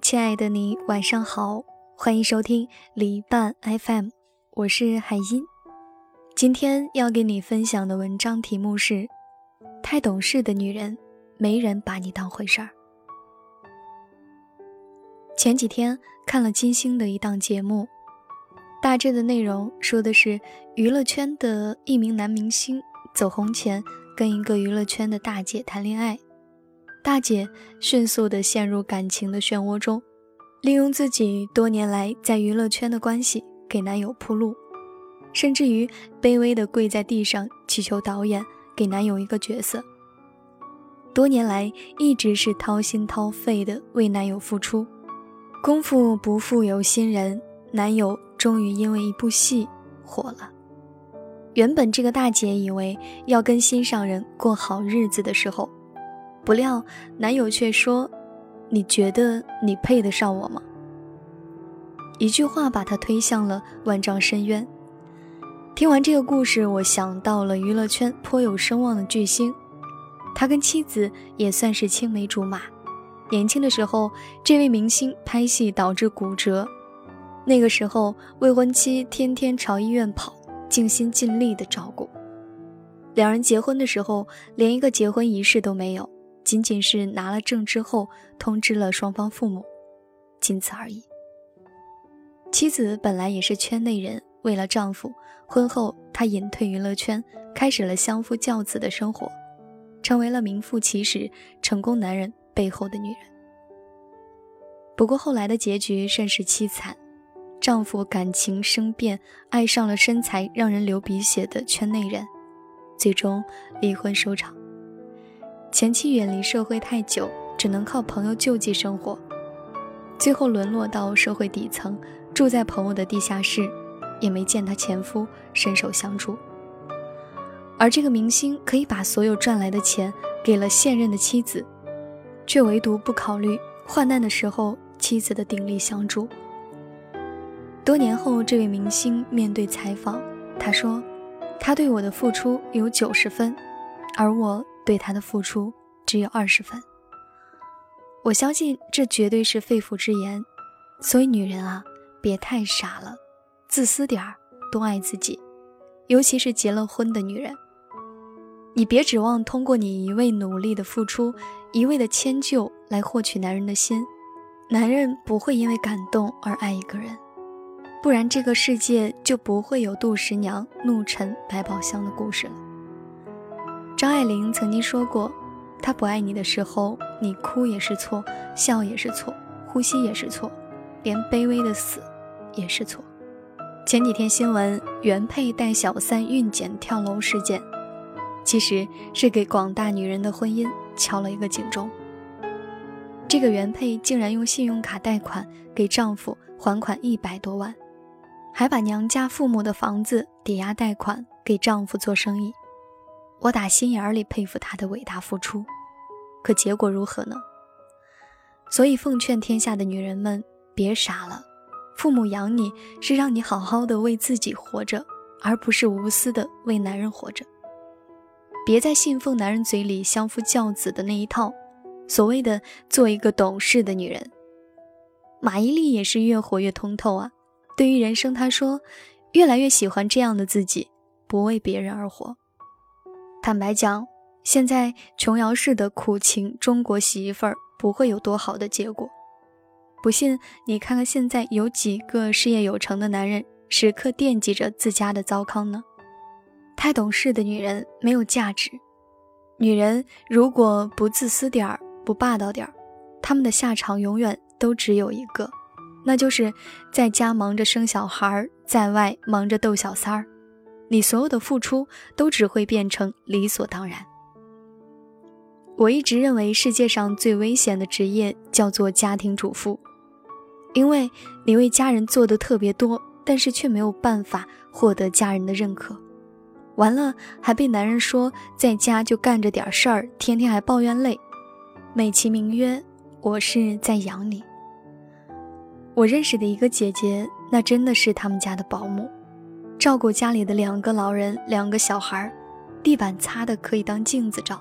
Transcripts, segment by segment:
亲爱的你，晚上好，欢迎收听离伴 FM，我是海音。今天要给你分享的文章题目是：太懂事的女人，没人把你当回事儿。前几天看了金星的一档节目，大致的内容说的是娱乐圈的一名男明星走红前跟一个娱乐圈的大姐谈恋爱。大姐迅速地陷入感情的漩涡中，利用自己多年来在娱乐圈的关系给男友铺路，甚至于卑微地跪在地上祈求导演给男友一个角色。多年来一直是掏心掏肺地为男友付出，功夫不负有心人，男友终于因为一部戏火了。原本这个大姐以为要跟心上人过好日子的时候。不料，男友却说：“你觉得你配得上我吗？”一句话把他推向了万丈深渊。听完这个故事，我想到了娱乐圈颇有声望的巨星，他跟妻子也算是青梅竹马。年轻的时候，这位明星拍戏导致骨折，那个时候未婚妻天天朝医院跑，尽心尽力的照顾。两人结婚的时候，连一个结婚仪式都没有。仅仅是拿了证之后通知了双方父母，仅此而已。妻子本来也是圈内人，为了丈夫，婚后她隐退娱乐圈，开始了相夫教子的生活，成为了名副其实成功男人背后的女人。不过后来的结局甚是凄惨，丈夫感情生变，爱上了身材让人流鼻血的圈内人，最终离婚收场。前妻远离社会太久，只能靠朋友救济生活，最后沦落到社会底层，住在朋友的地下室，也没见她前夫伸手相助。而这个明星可以把所有赚来的钱给了现任的妻子，却唯独不考虑患难的时候妻子的鼎力相助。多年后，这位明星面对采访，他说：“他对我的付出有九十分，而我。”对他的付出只有二十分，我相信这绝对是肺腑之言。所以女人啊，别太傻了，自私点儿，多爱自己。尤其是结了婚的女人，你别指望通过你一味努力的付出，一味的迁就来获取男人的心。男人不会因为感动而爱一个人，不然这个世界就不会有杜十娘怒沉百宝箱的故事了。张爱玲曾经说过：“他不爱你的时候，你哭也是错，笑也是错，呼吸也是错，连卑微的死也是错。”前几天新闻，原配带小三孕检跳楼事件，其实是给广大女人的婚姻敲了一个警钟。这个原配竟然用信用卡贷款给丈夫还款一百多万，还把娘家父母的房子抵押贷款给丈夫做生意。我打心眼里佩服她的伟大付出，可结果如何呢？所以奉劝天下的女人们别傻了，父母养你是让你好好的为自己活着，而不是无私的为男人活着。别再信奉男人嘴里相夫教子的那一套，所谓的做一个懂事的女人。马伊琍也是越活越通透啊，对于人生，她说，越来越喜欢这样的自己，不为别人而活。坦白讲，现在琼瑶式的苦情中国媳妇儿不会有多好的结果。不信你看看现在有几个事业有成的男人时刻惦记着自家的糟糠呢？太懂事的女人没有价值。女人如果不自私点儿，不霸道点儿，她们的下场永远都只有一个，那就是在家忙着生小孩，在外忙着逗小三儿。你所有的付出都只会变成理所当然。我一直认为世界上最危险的职业叫做家庭主妇，因为你为家人做的特别多，但是却没有办法获得家人的认可，完了还被男人说在家就干着点事儿，天天还抱怨累，美其名曰我是在养你。我认识的一个姐姐，那真的是他们家的保姆。照顾家里的两个老人、两个小孩，地板擦的可以当镜子照，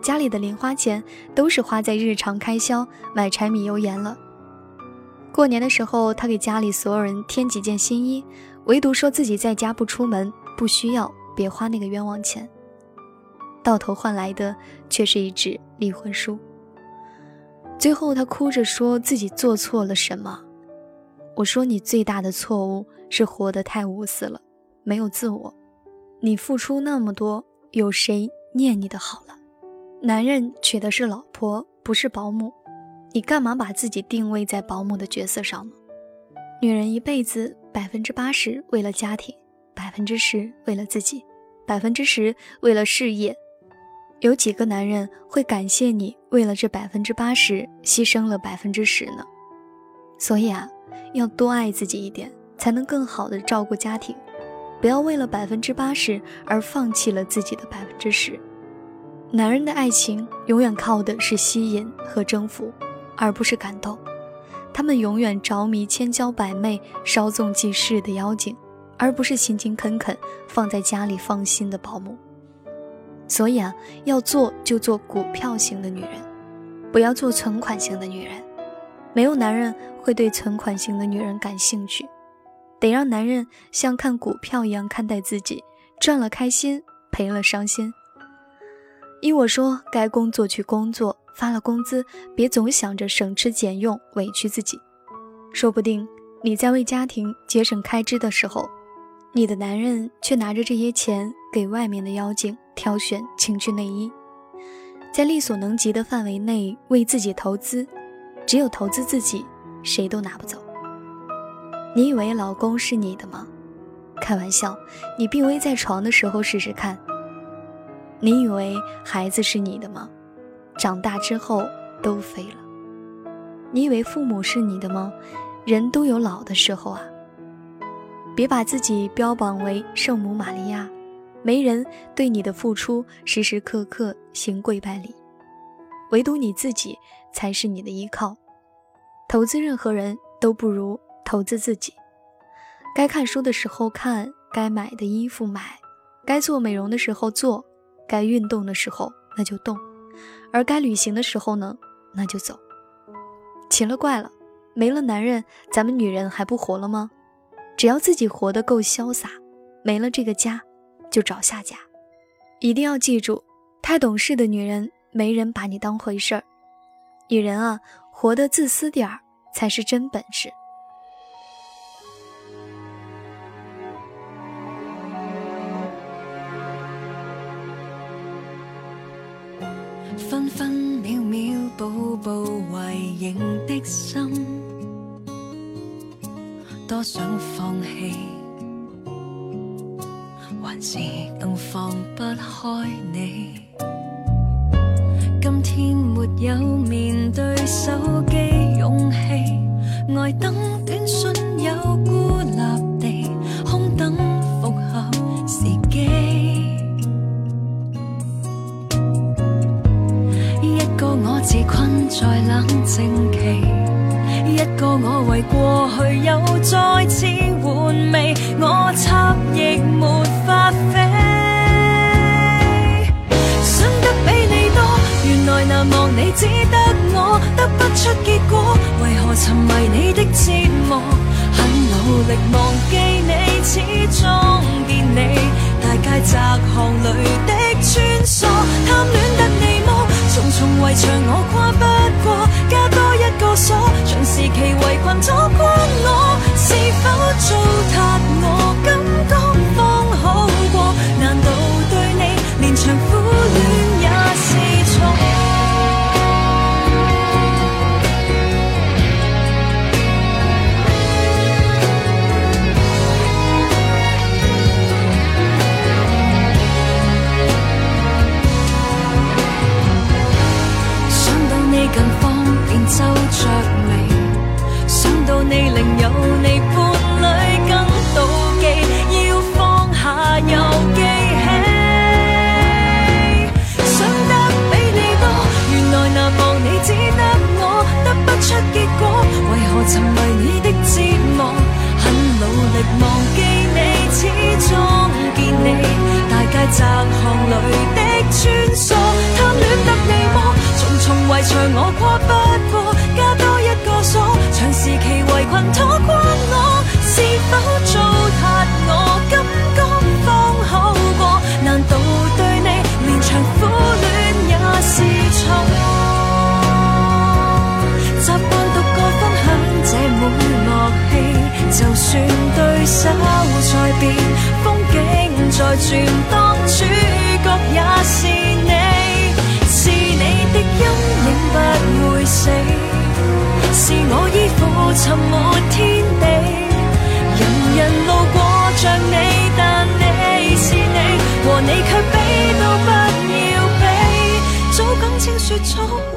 家里的零花钱都是花在日常开销、买柴米油盐了，过年的时候，他给家里所有人添几件新衣，唯独说自己在家不出门，不需要，别花那个冤枉钱。到头换来的却是一纸离婚书。最后，他哭着说自己做错了什么。我说：“你最大的错误是活得太无私了，没有自我。你付出那么多，有谁念你的好了？男人娶的是老婆，不是保姆。”你干嘛把自己定位在保姆的角色上呢？女人一辈子百分之八十为了家庭，百分之十为了自己，百分之十为了事业。有几个男人会感谢你为了这百分之八十牺牲了百分之十呢？所以啊，要多爱自己一点，才能更好的照顾家庭。不要为了百分之八十而放弃了自己的百分之十。男人的爱情永远靠的是吸引和征服。而不是感动，他们永远着迷千娇百媚、稍纵即逝的妖精，而不是勤勤恳恳放在家里放心的保姆。所以啊，要做就做股票型的女人，不要做存款型的女人。没有男人会对存款型的女人感兴趣，得让男人像看股票一样看待自己，赚了开心，赔了伤心。依我说，该工作去工作。发了工资，别总想着省吃俭用委屈自己，说不定你在为家庭节省开支的时候，你的男人却拿着这些钱给外面的妖精挑选情趣内衣，在力所能及的范围内为自己投资，只有投资自己，谁都拿不走。你以为老公是你的吗？开玩笑，你病危在床的时候试试看。你以为孩子是你的吗？长大之后都飞了。你以为父母是你的吗？人都有老的时候啊。别把自己标榜为圣母玛利亚，没人对你的付出时时刻刻行跪拜礼，唯独你自己才是你的依靠。投资任何人都不如投资自己。该看书的时候看，该买的衣服买，该做美容的时候做，该运动的时候那就动。而该旅行的时候呢，那就走。奇了怪了，没了男人，咱们女人还不活了吗？只要自己活得够潇洒，没了这个家，就找下家。一定要记住，太懂事的女人，没人把你当回事儿。女人啊，活得自私点儿，才是真本事。分分秒秒，步步为营的心，多想放弃，还是更放不开你。今天没有面对手机勇气，爱等只得我，得不出结果，为何沉迷你的折磨？很努力忘记你，始终见你，大街窄巷里的穿梭，贪恋得你么？重重围墙我跨不过，加多一个锁，长时期围困阻关我，便皱着眉。想到你另有你伴侣，更妒忌，要放下又记起。想得比你多，原来难忘你只得我，得不出结果，为何沉迷你的折磨？很努力忘记你，始终见你，大街窄巷。长？我跨不过，加多一个锁，长时期。围困拖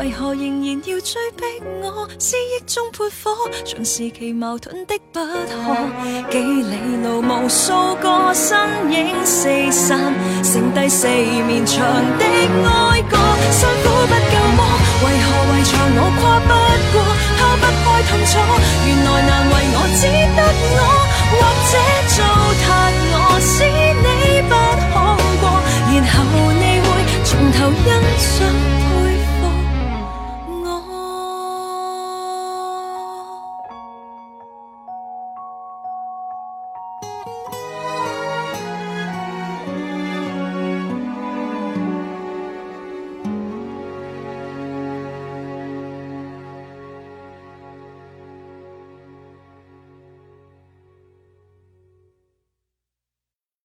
为何仍然要追逼我？思忆中泼火，像时期矛盾的不可。几里路无数个身影四散，剩第四面墙的哀歌。辛苦不够么？为何围墙我跨不过？抛不开痛楚，原来难为我，只得我，或者做。